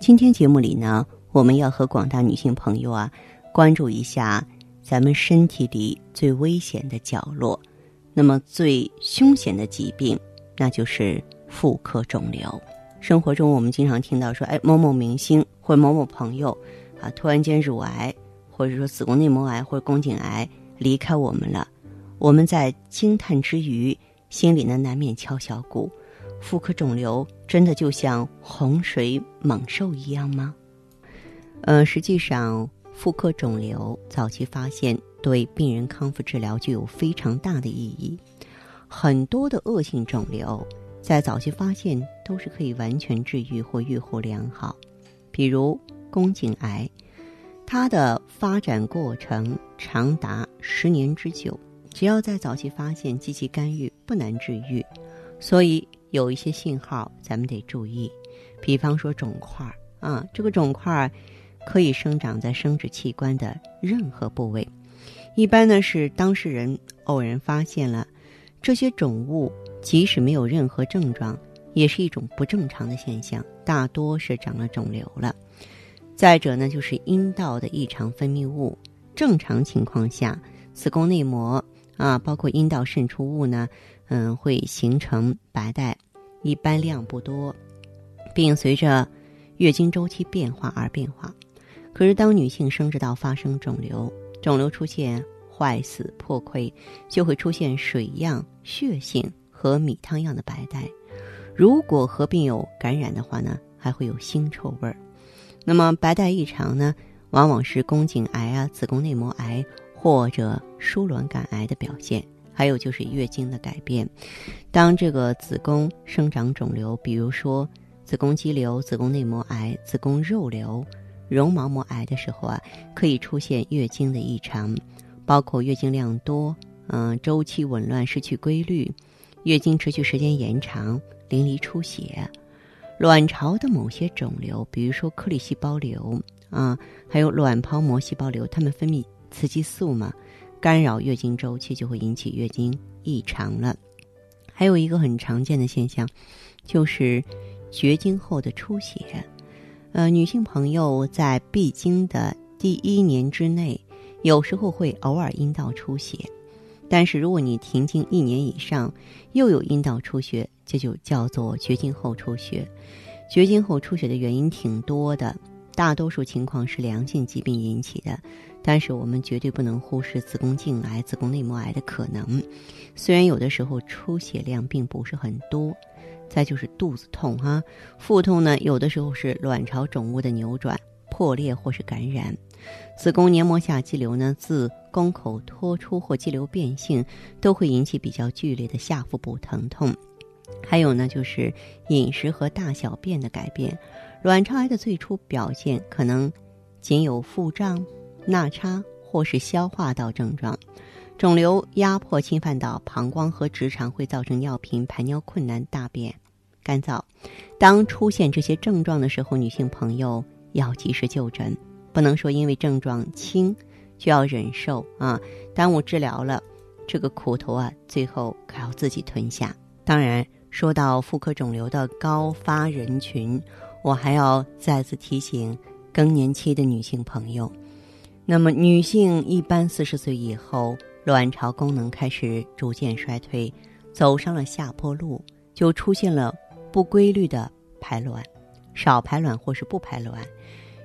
今天节目里呢，我们要和广大女性朋友啊，关注一下咱们身体里最危险的角落，那么最凶险的疾病，那就是妇科肿瘤。生活中我们经常听到说，哎，某某明星或某某朋友啊，突然间乳癌，或者说子宫内膜癌或者宫颈癌离开我们了，我们在惊叹之余，心里呢难免敲小鼓。妇科肿瘤真的就像洪水猛兽一样吗？呃，实际上，妇科肿瘤早期发现对病人康复治疗具有非常大的意义。很多的恶性肿瘤在早期发现都是可以完全治愈或预后良好。比如宫颈癌，它的发展过程长达十年之久，只要在早期发现、积极干预，不难治愈。所以。有一些信号咱们得注意，比方说肿块儿啊，这个肿块儿可以生长在生殖器官的任何部位。一般呢是当事人偶然发现了这些肿物，即使没有任何症状，也是一种不正常的现象，大多是长了肿瘤了。再者呢，就是阴道的异常分泌物，正常情况下，子宫内膜啊，包括阴道渗出物呢。嗯，会形成白带，一般量不多，并随着月经周期变化而变化。可是，当女性生殖道发生肿瘤，肿瘤出现坏死破溃，就会出现水样、血性和米汤样的白带。如果合并有感染的话呢，还会有腥臭味儿。那么，白带异常呢，往往是宫颈癌啊、子宫内膜癌或者输卵管癌的表现。还有就是月经的改变，当这个子宫生长肿瘤，比如说子宫肌瘤、子宫内膜癌、子宫肉瘤、绒毛膜癌的时候啊，可以出现月经的异常，包括月经量多，嗯，周期紊乱、失去规律，月经持续时间延长、淋漓出血，卵巢的某些肿瘤，比如说颗粒细胞瘤啊，还有卵泡膜细胞瘤，它们分泌雌激素嘛。干扰月经周期就会引起月经异常了，还有一个很常见的现象，就是绝经后的出血。呃，女性朋友在闭经的第一年之内，有时候会偶尔阴道出血，但是如果你停经一年以上又有阴道出血，这就叫做绝经后出血。绝经后出血的原因挺多的。大多数情况是良性疾病引起的，但是我们绝对不能忽视子宫颈癌、子宫内膜癌的可能。虽然有的时候出血量并不是很多，再就是肚子痛哈，腹痛呢，有的时候是卵巢肿物的扭转、破裂或是感染。子宫黏膜下肌瘤呢，自宫口脱出或肌瘤变性，都会引起比较剧烈的下腹部疼痛。还有呢，就是饮食和大小便的改变。卵巢癌的最初表现可能仅有腹胀、纳差或是消化道症状。肿瘤压迫侵犯到膀胱和直肠，会造成尿频、排尿困难、大便干燥。当出现这些症状的时候，女性朋友要及时就诊，不能说因为症状轻就要忍受啊，耽误治疗了，这个苦头啊，最后可要自己吞下。当然，说到妇科肿瘤的高发人群。我还要再次提醒更年期的女性朋友，那么女性一般四十岁以后，卵巢功能开始逐渐衰退，走上了下坡路，就出现了不规律的排卵、少排卵或是不排卵，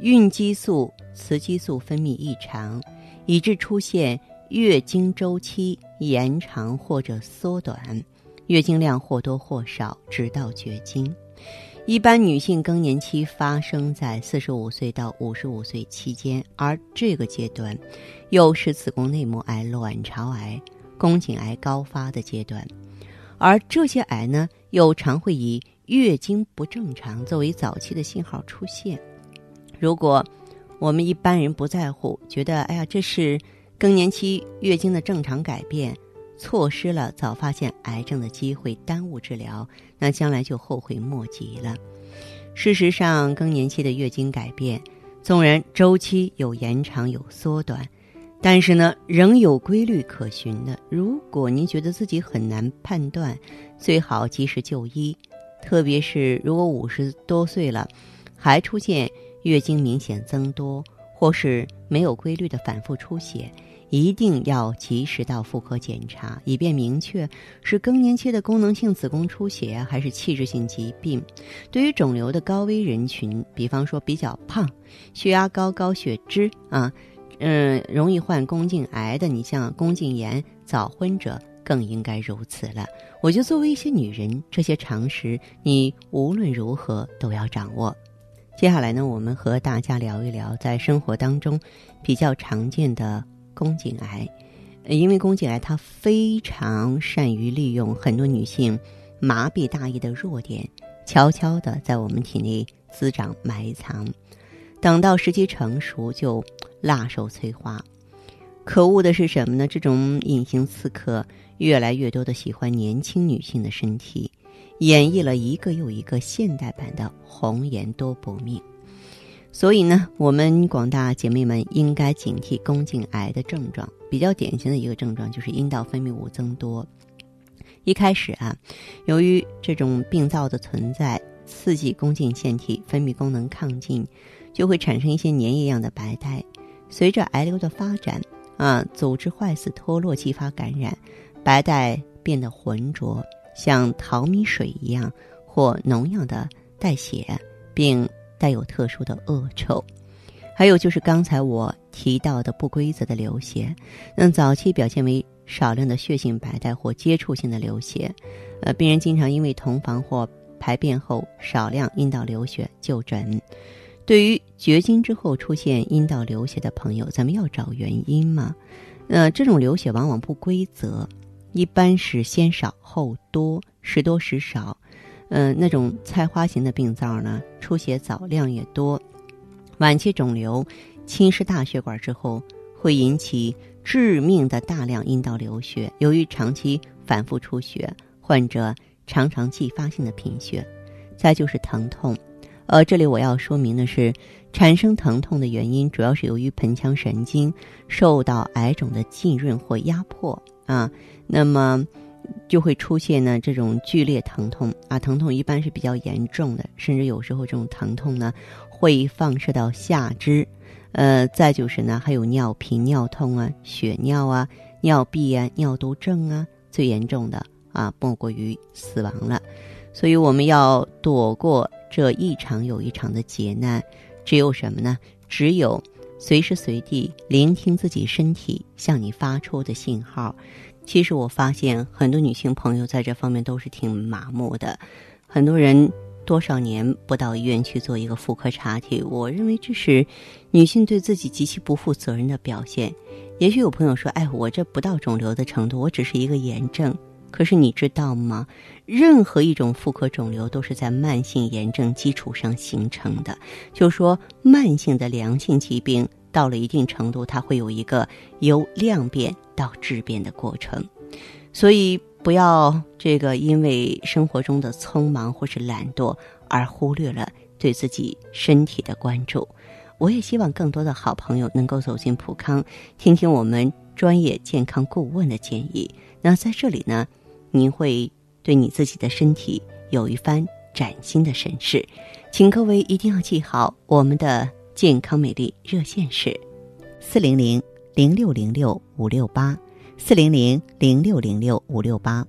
孕激素、雌激素分泌异常，以致出现月经周期延长或者缩短，月经量或多或少，直到绝经。一般女性更年期发生在四十五岁到五十五岁期间，而这个阶段又是子宫内膜癌、卵巢癌、宫颈癌高发的阶段，而这些癌呢，又常会以月经不正常作为早期的信号出现。如果我们一般人不在乎，觉得哎呀这是更年期月经的正常改变，错失了早发现癌症的机会，耽误治疗，那将来就后悔莫及了。事实上，更年期的月经改变，纵然周期有延长有缩短，但是呢，仍有规律可循的。如果您觉得自己很难判断，最好及时就医。特别是如果五十多岁了，还出现月经明显增多，或是没有规律的反复出血。一定要及时到妇科检查，以便明确是更年期的功能性子宫出血还是器质性疾病。对于肿瘤的高危人群，比方说比较胖、血压高、高血脂啊，嗯，容易患宫颈癌的，你像宫颈炎、早婚者更应该如此了。我就作为一些女人，这些常识你无论如何都要掌握。接下来呢，我们和大家聊一聊在生活当中比较常见的。宫颈癌，因为宫颈癌它非常善于利用很多女性麻痹大意的弱点，悄悄的在我们体内滋长埋藏，等到时机成熟就辣手摧花。可恶的是什么呢？这种隐形刺客越来越多的喜欢年轻女性的身体，演绎了一个又一个现代版的红颜多薄命。所以呢，我们广大姐妹们应该警惕宫颈癌的症状。比较典型的一个症状就是阴道分泌物增多。一开始啊，由于这种病灶的存在，刺激宫颈腺体分泌功能亢进，就会产生一些粘液样的白带。随着癌瘤的发展啊，组织坏死脱落，继发感染，白带变得浑浊，像淘米水一样或脓样的带血，并。带有特殊的恶臭，还有就是刚才我提到的不规则的流血，那早期表现为少量的血性白带或接触性的流血，呃，病人经常因为同房或排便后少量阴道流血就诊。对于绝经之后出现阴道流血的朋友，咱们要找原因嘛？呃，这种流血往往不规则，一般是先少后多，时多时少。嗯，那种菜花型的病灶呢，出血早量也多，晚期肿瘤侵蚀大血管之后，会引起致命的大量阴道流血。由于长期反复出血，患者常常继发性的贫血。再就是疼痛，呃，这里我要说明的是，产生疼痛的原因主要是由于盆腔神经受到癌肿的浸润或压迫啊，那么。就会出现呢这种剧烈疼痛啊，疼痛一般是比较严重的，甚至有时候这种疼痛呢会放射到下肢，呃，再就是呢还有尿频、尿痛啊、血尿啊、尿闭啊、尿毒症啊，最严重的啊莫过于死亡了。所以我们要躲过这一场又一场的劫难，只有什么呢？只有随时随地聆听自己身体向你发出的信号。其实我发现很多女性朋友在这方面都是挺麻木的，很多人多少年不到医院去做一个妇科查体，我认为这是女性对自己极其不负责任的表现。也许有朋友说：“哎，我这不到肿瘤的程度，我只是一个炎症。”可是你知道吗？任何一种妇科肿瘤都是在慢性炎症基础上形成的，就说慢性的良性疾病。到了一定程度，它会有一个由量变到质变的过程，所以不要这个因为生活中的匆忙或是懒惰而忽略了对自己身体的关注。我也希望更多的好朋友能够走进普康，听听我们专业健康顾问的建议。那在这里呢，您会对你自己的身体有一番崭新的审视，请各位一定要记好我们的。健康美丽热线是四零零零六零六五六八四零零零六零六五六八。